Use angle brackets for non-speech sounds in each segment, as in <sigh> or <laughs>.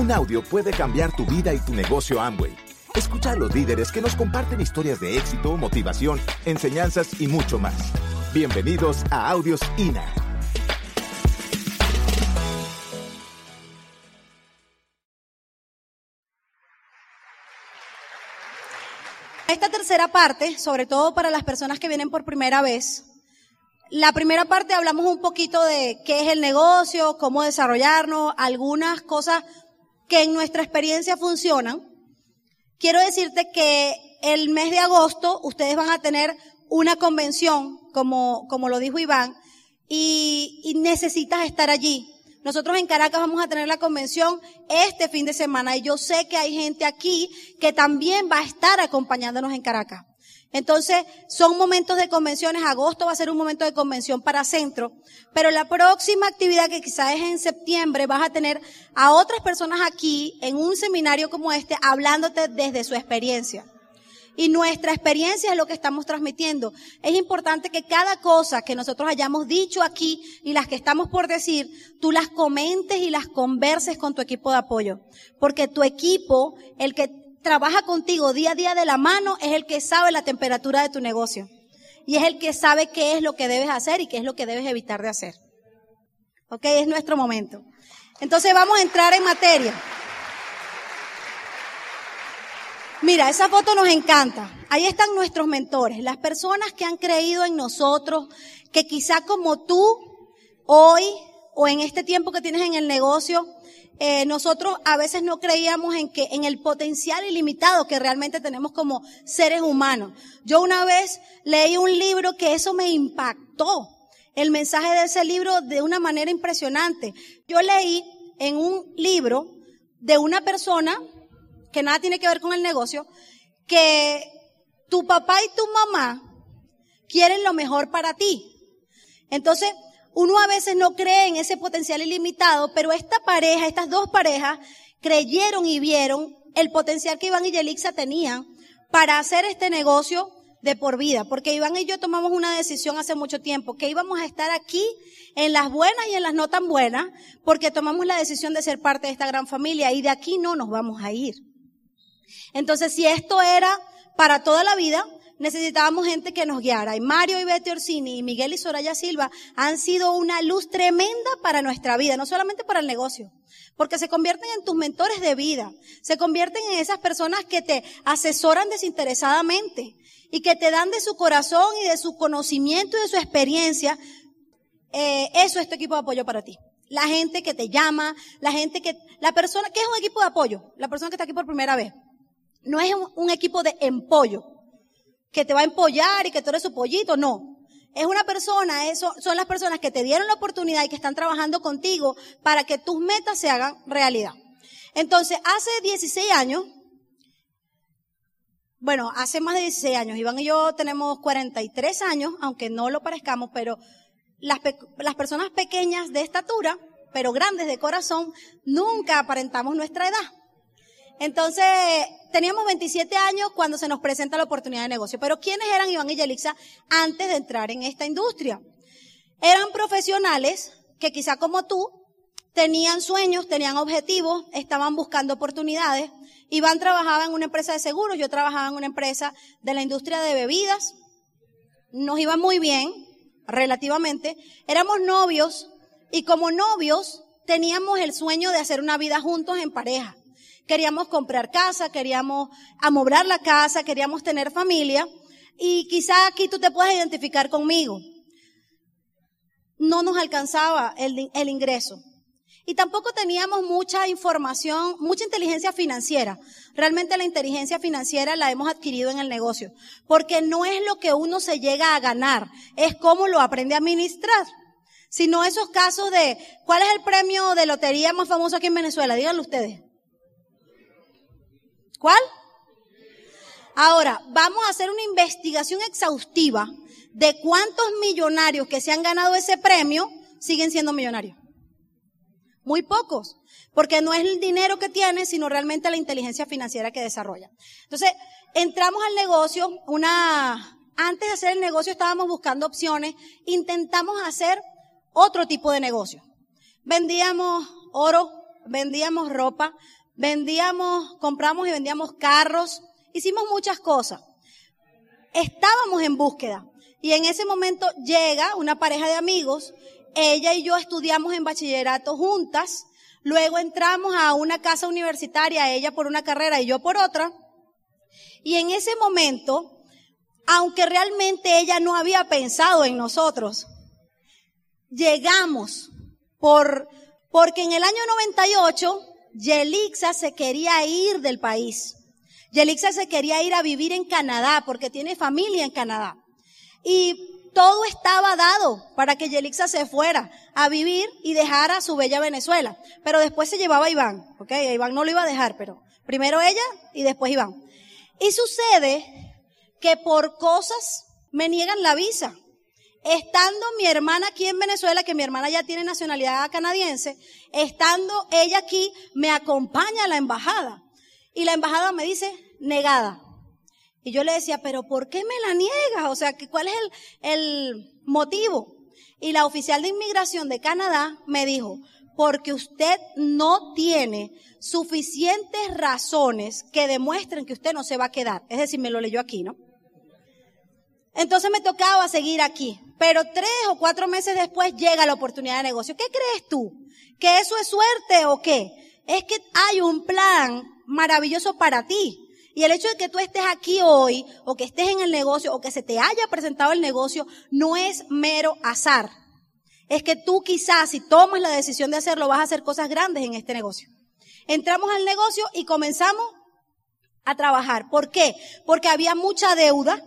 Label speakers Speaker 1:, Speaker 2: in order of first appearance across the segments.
Speaker 1: Un audio puede cambiar tu vida y tu negocio Amway. Escucha a los líderes que nos comparten historias de éxito, motivación, enseñanzas y mucho más. Bienvenidos a Audios INA.
Speaker 2: Esta tercera parte, sobre todo para las personas que vienen por primera vez, la primera parte hablamos un poquito de qué es el negocio, cómo desarrollarnos, algunas cosas que en nuestra experiencia funcionan. Quiero decirte que el mes de agosto ustedes van a tener una convención, como, como lo dijo Iván, y, y necesitas estar allí. Nosotros en Caracas vamos a tener la convención este fin de semana y yo sé que hay gente aquí que también va a estar acompañándonos en Caracas. Entonces, son momentos de convenciones. Agosto va a ser un momento de convención para centro. Pero la próxima actividad que quizás es en septiembre, vas a tener a otras personas aquí en un seminario como este hablándote desde su experiencia. Y nuestra experiencia es lo que estamos transmitiendo. Es importante que cada cosa que nosotros hayamos dicho aquí y las que estamos por decir, tú las comentes y las converses con tu equipo de apoyo. Porque tu equipo, el que trabaja contigo día a día de la mano, es el que sabe la temperatura de tu negocio. Y es el que sabe qué es lo que debes hacer y qué es lo que debes evitar de hacer. Ok, es nuestro momento. Entonces vamos a entrar en materia. Mira, esa foto nos encanta. Ahí están nuestros mentores, las personas que han creído en nosotros, que quizá como tú, hoy o en este tiempo que tienes en el negocio, eh, nosotros a veces no creíamos en que en el potencial ilimitado que realmente tenemos como seres humanos. Yo una vez leí un libro que eso me impactó. El mensaje de ese libro de una manera impresionante. Yo leí en un libro de una persona que nada tiene que ver con el negocio, que tu papá y tu mamá quieren lo mejor para ti. Entonces, uno a veces no cree en ese potencial ilimitado, pero esta pareja, estas dos parejas, creyeron y vieron el potencial que Iván y Yelixa tenían para hacer este negocio de por vida, porque Iván y yo tomamos una decisión hace mucho tiempo, que íbamos a estar aquí en las buenas y en las no tan buenas, porque tomamos la decisión de ser parte de esta gran familia y de aquí no nos vamos a ir. Entonces, si esto era para toda la vida, necesitábamos gente que nos guiara. Y Mario y Betty Orsini y Miguel y Soraya Silva han sido una luz tremenda para nuestra vida, no solamente para el negocio, porque se convierten en tus mentores de vida, se convierten en esas personas que te asesoran desinteresadamente y que te dan de su corazón y de su conocimiento y de su experiencia. Eh, eso es tu equipo de apoyo para ti. La gente que te llama, la gente que, la persona, ¿qué es un equipo de apoyo? La persona que está aquí por primera vez. No es un equipo de empollo que te va a empollar y que tú eres su pollito, no. Es una persona, eso son las personas que te dieron la oportunidad y que están trabajando contigo para que tus metas se hagan realidad. Entonces, hace 16 años, bueno, hace más de 16 años, Iván y yo tenemos 43 años, aunque no lo parezcamos, pero las, las personas pequeñas de estatura, pero grandes de corazón, nunca aparentamos nuestra edad. Entonces, teníamos 27 años cuando se nos presenta la oportunidad de negocio. Pero ¿quiénes eran Iván y Yelixa antes de entrar en esta industria? Eran profesionales que quizá como tú tenían sueños, tenían objetivos, estaban buscando oportunidades. Iván trabajaba en una empresa de seguros, yo trabajaba en una empresa de la industria de bebidas. Nos iba muy bien, relativamente. Éramos novios y como novios teníamos el sueño de hacer una vida juntos en pareja. Queríamos comprar casa, queríamos amoblar la casa, queríamos tener familia. Y quizá aquí tú te puedas identificar conmigo. No nos alcanzaba el, el ingreso. Y tampoco teníamos mucha información, mucha inteligencia financiera. Realmente la inteligencia financiera la hemos adquirido en el negocio. Porque no es lo que uno se llega a ganar, es cómo lo aprende a administrar. Sino esos casos de, ¿cuál es el premio de lotería más famoso aquí en Venezuela? Díganlo ustedes. ¿Cuál? Ahora, vamos a hacer una investigación exhaustiva de cuántos millonarios que se han ganado ese premio siguen siendo millonarios. Muy pocos, porque no es el dinero que tienen, sino realmente la inteligencia financiera que desarrolla. Entonces, entramos al negocio, una, antes de hacer el negocio estábamos buscando opciones, intentamos hacer otro tipo de negocio. Vendíamos oro, vendíamos ropa, vendíamos, compramos y vendíamos carros, hicimos muchas cosas. Estábamos en búsqueda. Y en ese momento llega una pareja de amigos, ella y yo estudiamos en bachillerato juntas, luego entramos a una casa universitaria, ella por una carrera y yo por otra, y en ese momento, aunque realmente ella no había pensado en nosotros, llegamos por, porque en el año 98, Yelixa se quería ir del país. Yelixa se quería ir a vivir en Canadá porque tiene familia en Canadá. Y todo estaba dado para que Yelixa se fuera a vivir y dejara su bella Venezuela. Pero después se llevaba a Iván, ¿ok? A Iván no lo iba a dejar, pero primero ella y después Iván. Y sucede que por cosas me niegan la visa. Estando mi hermana aquí en Venezuela, que mi hermana ya tiene nacionalidad canadiense, estando ella aquí, me acompaña a la embajada. Y la embajada me dice, negada. Y yo le decía, pero ¿por qué me la niegas? O sea, ¿cuál es el, el motivo? Y la oficial de inmigración de Canadá me dijo, porque usted no tiene suficientes razones que demuestren que usted no se va a quedar. Es decir, me lo leyó aquí, ¿no? Entonces me tocaba seguir aquí. Pero tres o cuatro meses después llega la oportunidad de negocio. ¿Qué crees tú? ¿Que eso es suerte o qué? Es que hay un plan maravilloso para ti. Y el hecho de que tú estés aquí hoy, o que estés en el negocio, o que se te haya presentado el negocio, no es mero azar. Es que tú quizás, si tomas la decisión de hacerlo, vas a hacer cosas grandes en este negocio. Entramos al negocio y comenzamos a trabajar. ¿Por qué? Porque había mucha deuda.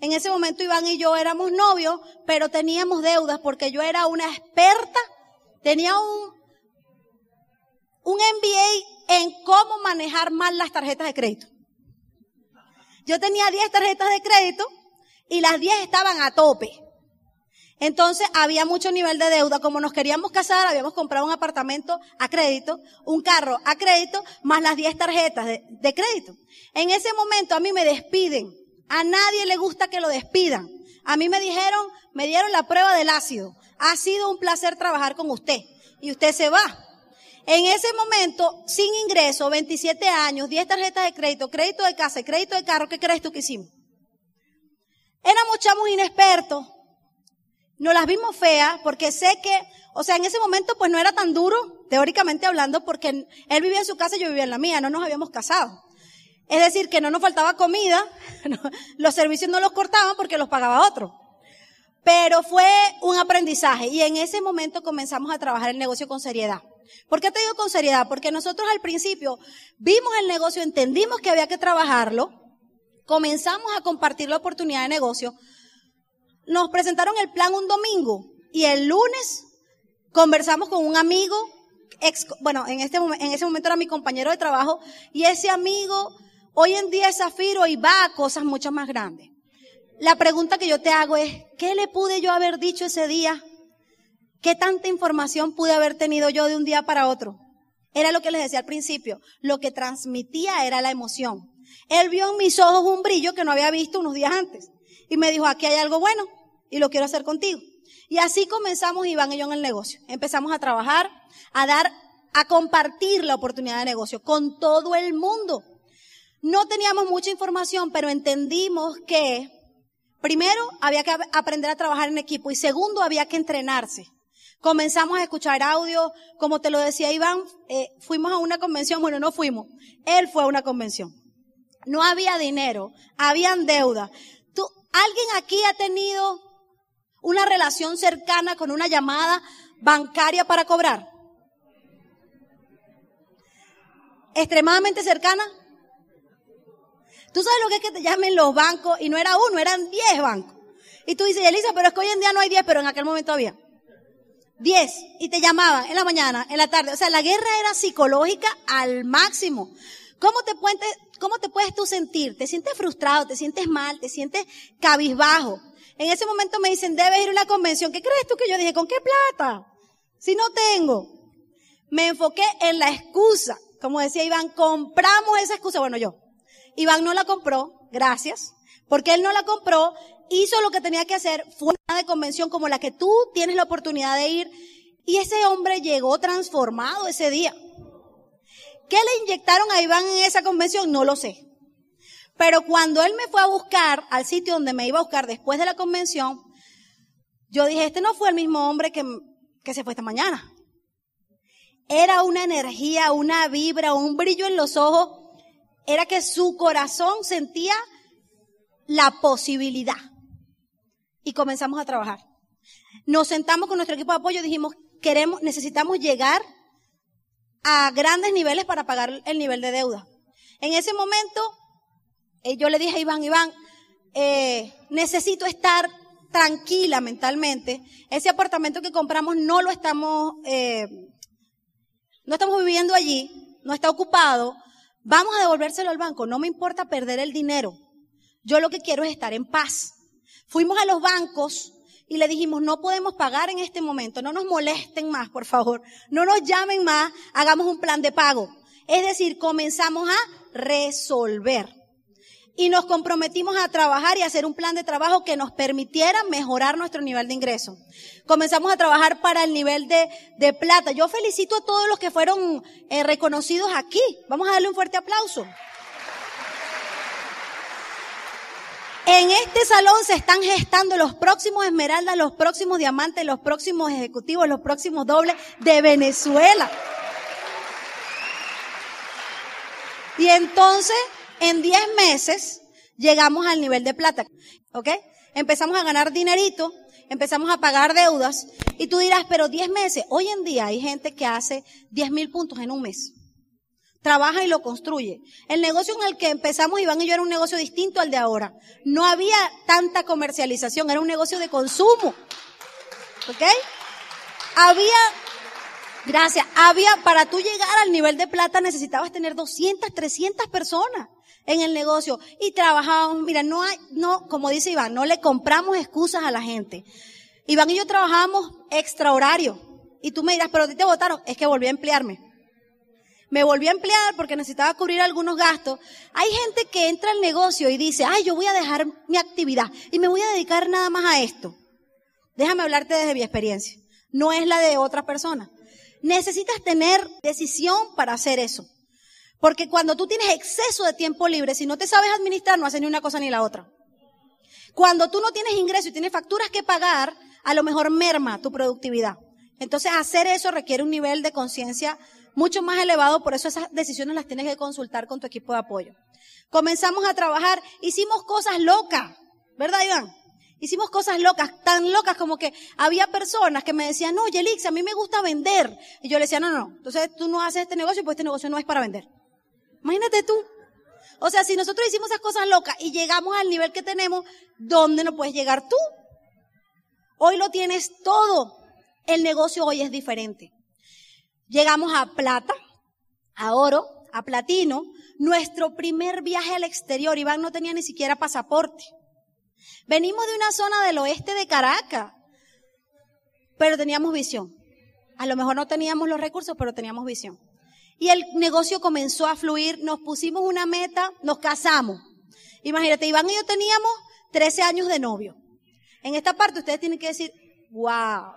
Speaker 2: En ese momento Iván y yo éramos novios, pero teníamos deudas porque yo era una experta, tenía un, un MBA en cómo manejar mal las tarjetas de crédito. Yo tenía 10 tarjetas de crédito y las 10 estaban a tope. Entonces había mucho nivel de deuda. Como nos queríamos casar, habíamos comprado un apartamento a crédito, un carro a crédito, más las 10 tarjetas de, de, crédito. En ese momento a mí me despiden. A nadie le gusta que lo despidan. A mí me dijeron, me dieron la prueba del ácido. Ha sido un placer trabajar con usted. Y usted se va. En ese momento, sin ingreso, 27 años, 10 tarjetas de crédito, crédito de casa, crédito de carro, ¿qué crees tú que hicimos? Éramos chamos inexpertos. Nos las vimos feas porque sé que, o sea, en ese momento pues no era tan duro, teóricamente hablando, porque él vivía en su casa y yo vivía en la mía, no nos habíamos casado. Es decir, que no nos faltaba comida, <laughs> los servicios no los cortaban porque los pagaba otro. Pero fue un aprendizaje y en ese momento comenzamos a trabajar el negocio con seriedad. ¿Por qué te digo con seriedad? Porque nosotros al principio vimos el negocio, entendimos que había que trabajarlo, comenzamos a compartir la oportunidad de negocio, nos presentaron el plan un domingo y el lunes conversamos con un amigo, ex, bueno, en, este, en ese momento era mi compañero de trabajo, y ese amigo hoy en día es Zafiro y va a cosas mucho más grandes. La pregunta que yo te hago es, ¿qué le pude yo haber dicho ese día ¿Qué tanta información pude haber tenido yo de un día para otro? Era lo que les decía al principio. Lo que transmitía era la emoción. Él vio en mis ojos un brillo que no había visto unos días antes. Y me dijo, aquí hay algo bueno y lo quiero hacer contigo. Y así comenzamos Iván y yo en el negocio. Empezamos a trabajar, a dar, a compartir la oportunidad de negocio con todo el mundo. No teníamos mucha información, pero entendimos que primero había que aprender a trabajar en equipo y segundo había que entrenarse. Comenzamos a escuchar audio, como te lo decía Iván, eh, fuimos a una convención, bueno, no fuimos, él fue a una convención. No había dinero, habían deuda. ¿Tú, ¿Alguien aquí ha tenido una relación cercana con una llamada bancaria para cobrar? ¿Extremadamente cercana? ¿Tú sabes lo que es que te llamen los bancos? Y no era uno, eran diez bancos. Y tú dices, Elisa, pero es que hoy en día no hay diez, pero en aquel momento había. 10 y te llamaban en la mañana, en la tarde. O sea, la guerra era psicológica al máximo. ¿Cómo te puedes, cómo te puedes tú sentir? ¿Te sientes frustrado? ¿Te sientes mal? ¿Te sientes cabizbajo? En ese momento me dicen, debes ir a una convención. ¿Qué crees tú que yo dije? ¿Con qué plata? Si no tengo. Me enfoqué en la excusa. Como decía Iván, compramos esa excusa. Bueno, yo. Iván no la compró, gracias. Porque él no la compró, hizo lo que tenía que hacer, fue una de convención como la que tú tienes la oportunidad de ir, y ese hombre llegó transformado ese día. ¿Qué le inyectaron a Iván en esa convención? No lo sé. Pero cuando él me fue a buscar al sitio donde me iba a buscar después de la convención, yo dije, este no fue el mismo hombre que, que se fue esta mañana. Era una energía, una vibra, un brillo en los ojos. Era que su corazón sentía la posibilidad. Y comenzamos a trabajar. Nos sentamos con nuestro equipo de apoyo dijimos, queremos, necesitamos llegar a grandes niveles para pagar el nivel de deuda. En ese momento, eh, yo le dije a Iván, Iván, eh, necesito estar tranquila mentalmente. Ese apartamento que compramos no lo estamos, eh, no estamos viviendo allí, no está ocupado. Vamos a devolvérselo al banco. No me importa perder el dinero. Yo lo que quiero es estar en paz. Fuimos a los bancos y le dijimos, no podemos pagar en este momento, no nos molesten más, por favor, no nos llamen más, hagamos un plan de pago. Es decir, comenzamos a resolver. Y nos comprometimos a trabajar y hacer un plan de trabajo que nos permitiera mejorar nuestro nivel de ingreso. Comenzamos a trabajar para el nivel de, de plata. Yo felicito a todos los que fueron eh, reconocidos aquí. Vamos a darle un fuerte aplauso. En este salón se están gestando los próximos esmeraldas, los próximos diamantes, los próximos ejecutivos, los próximos dobles de Venezuela. Y entonces, en 10 meses, llegamos al nivel de plata. ¿Ok? Empezamos a ganar dinerito, empezamos a pagar deudas. Y tú dirás, pero 10 meses. Hoy en día hay gente que hace 10 mil puntos en un mes trabaja y lo construye. El negocio en el que empezamos, Iván y yo, era un negocio distinto al de ahora. No había tanta comercialización, era un negocio de consumo. ¿Ok? Había, gracias, había, para tú llegar al nivel de plata necesitabas tener 200, 300 personas en el negocio y trabajábamos, mira, no hay, no, como dice Iván, no le compramos excusas a la gente. Iván y yo trabajábamos extra horario. Y tú me dirás, pero a ti te votaron, es que volví a emplearme me volví a emplear porque necesitaba cubrir algunos gastos. Hay gente que entra al negocio y dice, ay, yo voy a dejar mi actividad y me voy a dedicar nada más a esto. Déjame hablarte desde mi experiencia. No es la de otra persona. Necesitas tener decisión para hacer eso. Porque cuando tú tienes exceso de tiempo libre, si no te sabes administrar, no haces ni una cosa ni la otra. Cuando tú no tienes ingreso y tienes facturas que pagar, a lo mejor merma tu productividad. Entonces hacer eso requiere un nivel de conciencia mucho más elevado, por eso esas decisiones las tienes que consultar con tu equipo de apoyo. Comenzamos a trabajar, hicimos cosas locas, ¿verdad Iván? Hicimos cosas locas, tan locas como que había personas que me decían, no, Yelix, a mí me gusta vender. Y yo le decía, no, no, entonces tú no haces este negocio, pues este negocio no es para vender. Imagínate tú. O sea, si nosotros hicimos esas cosas locas y llegamos al nivel que tenemos, ¿dónde no puedes llegar tú? Hoy lo tienes todo. El negocio hoy es diferente. Llegamos a plata, a oro, a platino. Nuestro primer viaje al exterior, Iván no tenía ni siquiera pasaporte. Venimos de una zona del oeste de Caracas, pero teníamos visión. A lo mejor no teníamos los recursos, pero teníamos visión. Y el negocio comenzó a fluir, nos pusimos una meta, nos casamos. Imagínate, Iván y yo teníamos 13 años de novio. En esta parte ustedes tienen que decir, wow.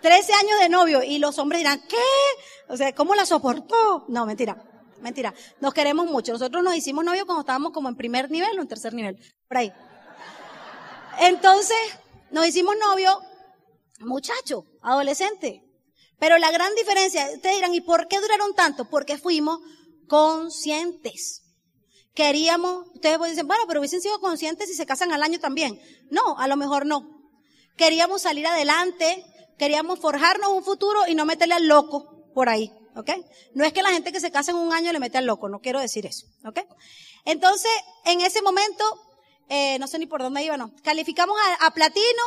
Speaker 2: 13 años de novio y los hombres dirán, ¿qué? O sea, ¿cómo la soportó? No, mentira, mentira. Nos queremos mucho. Nosotros nos hicimos novio cuando estábamos como en primer nivel o en tercer nivel. Por ahí. Entonces, nos hicimos novio, muchacho, adolescente. Pero la gran diferencia, ustedes dirán, ¿y por qué duraron tanto? Porque fuimos conscientes. Queríamos, ustedes dicen, bueno, pero hubiesen sido conscientes si se casan al año también. No, a lo mejor no. Queríamos salir adelante, Queríamos forjarnos un futuro y no meterle al loco por ahí, ¿ok? No es que la gente que se casa en un año le mete al loco, no quiero decir eso, ¿ok? Entonces, en ese momento, eh, no sé ni por dónde iba, no. Calificamos a, a platino,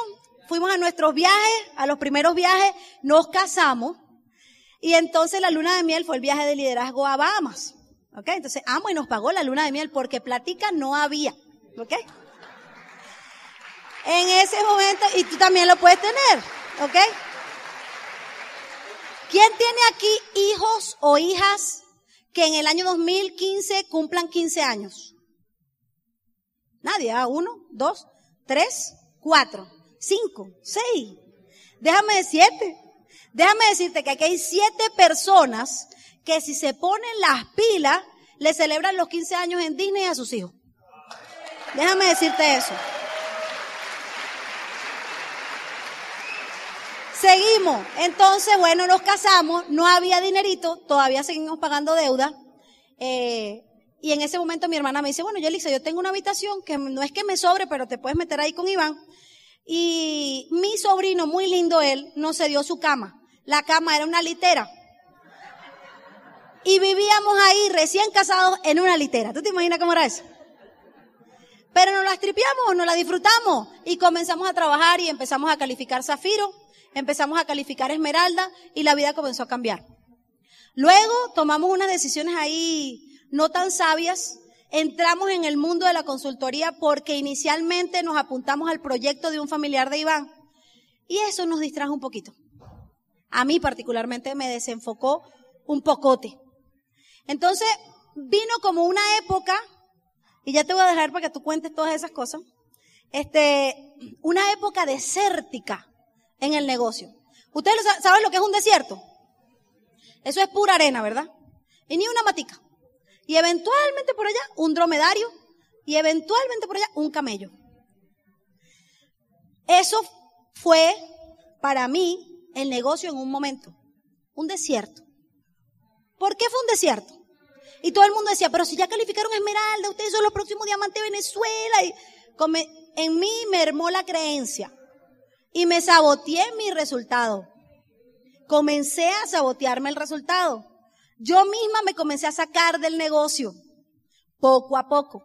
Speaker 2: fuimos a nuestros viajes, a los primeros viajes, nos casamos, y entonces la luna de miel fue el viaje de liderazgo a Bahamas. ¿Ok? Entonces, amo y nos pagó la luna de miel porque platica no había. ¿Ok? En ese momento, y tú también lo puedes tener. ¿Ok? ¿Quién tiene aquí hijos o hijas que en el año 2015 cumplan 15 años? Nadie, ¿ah? Uno, dos, tres, cuatro, cinco, seis. Déjame siete. Déjame decirte que aquí hay siete personas que si se ponen las pilas, le celebran los 15 años en Disney a sus hijos. Déjame decirte eso. Seguimos. Entonces, bueno, nos casamos, no había dinerito, todavía seguimos pagando deuda. Eh, y en ese momento mi hermana me dice, bueno, Yelisa, yo tengo una habitación que no es que me sobre, pero te puedes meter ahí con Iván. Y mi sobrino, muy lindo él, nos cedió su cama. La cama era una litera. Y vivíamos ahí recién casados en una litera. ¿Tú te imaginas cómo era eso? Pero nos la tripiamos, nos la disfrutamos y comenzamos a trabajar y empezamos a calificar zafiro empezamos a calificar esmeralda y la vida comenzó a cambiar. Luego tomamos unas decisiones ahí no tan sabias. Entramos en el mundo de la consultoría porque inicialmente nos apuntamos al proyecto de un familiar de Iván y eso nos distrajo un poquito. A mí particularmente me desenfocó un pocote. Entonces vino como una época, y ya te voy a dejar para que tú cuentes todas esas cosas, este, una época desértica en el negocio. ¿Ustedes saben lo que es un desierto? Eso es pura arena, ¿verdad? Y ni una matica. Y eventualmente por allá un dromedario y eventualmente por allá un camello. Eso fue para mí el negocio en un momento. Un desierto. ¿Por qué fue un desierto? Y todo el mundo decía, pero si ya calificaron Esmeralda, ustedes son los próximos diamantes de Venezuela. Y en mí mermó la creencia y me saboteé mi resultado. Comencé a sabotearme el resultado. Yo misma me comencé a sacar del negocio, poco a poco.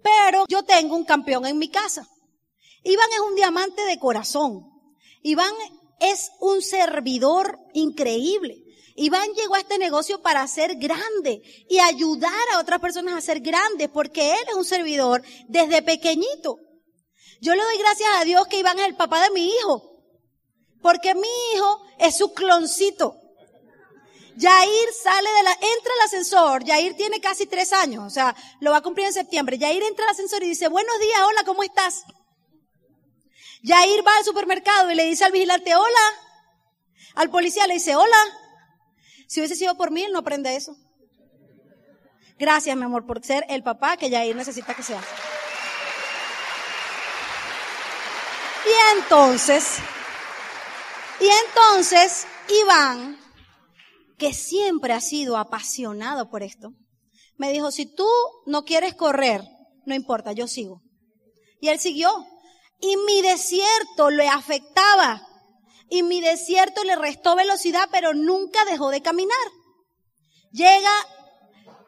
Speaker 2: Pero yo tengo un campeón en mi casa. Iván es un diamante de corazón. Iván es un servidor increíble. Iván llegó a este negocio para ser grande y ayudar a otras personas a ser grandes porque él es un servidor desde pequeñito. Yo le doy gracias a Dios que Iván es el papá de mi hijo. Porque mi hijo es su cloncito. Yair sale de la, entra al ascensor, Yair tiene casi tres años, o sea, lo va a cumplir en septiembre. Yair entra al ascensor y dice, buenos días, hola, ¿cómo estás? Yair va al supermercado y le dice al vigilante, hola. Al policía le dice, hola. Si hubiese sido por mí, él no aprende eso. Gracias, mi amor, por ser el papá que Yair necesita que sea. Y entonces, y entonces Iván, que siempre ha sido apasionado por esto, me dijo, si tú no quieres correr, no importa, yo sigo. Y él siguió. Y mi desierto le afectaba. Y mi desierto le restó velocidad, pero nunca dejó de caminar. Llega,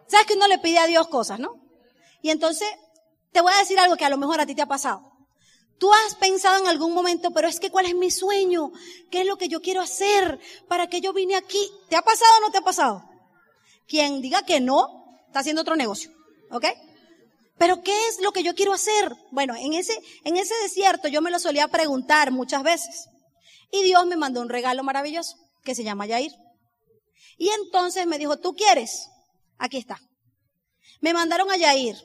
Speaker 2: sabes que uno le pide a Dios cosas, ¿no? Y entonces, te voy a decir algo que a lo mejor a ti te ha pasado. Tú has pensado en algún momento, pero es que ¿cuál es mi sueño? ¿Qué es lo que yo quiero hacer? ¿Para qué yo vine aquí? ¿Te ha pasado o no te ha pasado? Quien diga que no, está haciendo otro negocio. ¿Ok? Pero ¿qué es lo que yo quiero hacer? Bueno, en ese, en ese desierto yo me lo solía preguntar muchas veces. Y Dios me mandó un regalo maravilloso que se llama Yair. Y entonces me dijo, ¿tú quieres? Aquí está. Me mandaron a Yair.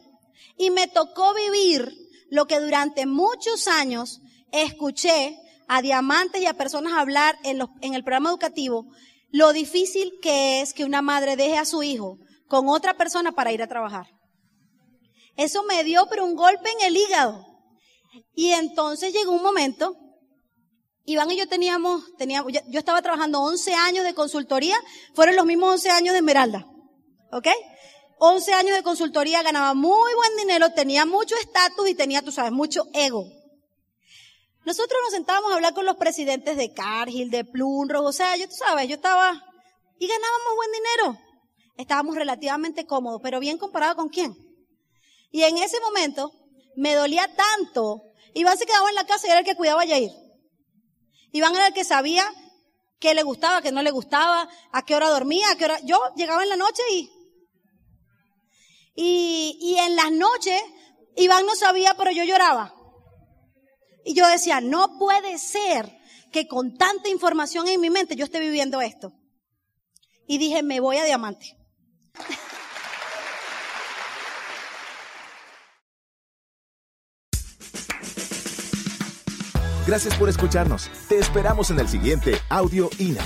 Speaker 2: Y me tocó vivir lo que durante muchos años escuché a diamantes y a personas hablar en, en el programa educativo, lo difícil que es que una madre deje a su hijo con otra persona para ir a trabajar. Eso me dio pero un golpe en el hígado. Y entonces llegó un momento, Iván y yo teníamos, teníamos yo estaba trabajando 11 años de consultoría, fueron los mismos 11 años de Esmeralda. ¿Ok? 11 años de consultoría, ganaba muy buen dinero, tenía mucho estatus y tenía, tú sabes, mucho ego. Nosotros nos sentábamos a hablar con los presidentes de Cargill, de Plunro, o sea, yo, tú sabes, yo estaba, y ganábamos buen dinero. Estábamos relativamente cómodos, pero bien comparado con quién. Y en ese momento, me dolía tanto, Iván se quedaba en la casa y era el que cuidaba a Yair. Iván era el que sabía qué le gustaba, qué no le gustaba, a qué hora dormía, a qué hora, yo llegaba en la noche y y, en las noches, Iván no sabía, pero yo lloraba. Y yo decía, no puede ser que con tanta información en mi mente yo esté viviendo esto. Y dije, me voy a diamante.
Speaker 1: Gracias por escucharnos. Te esperamos en el siguiente Audio INA.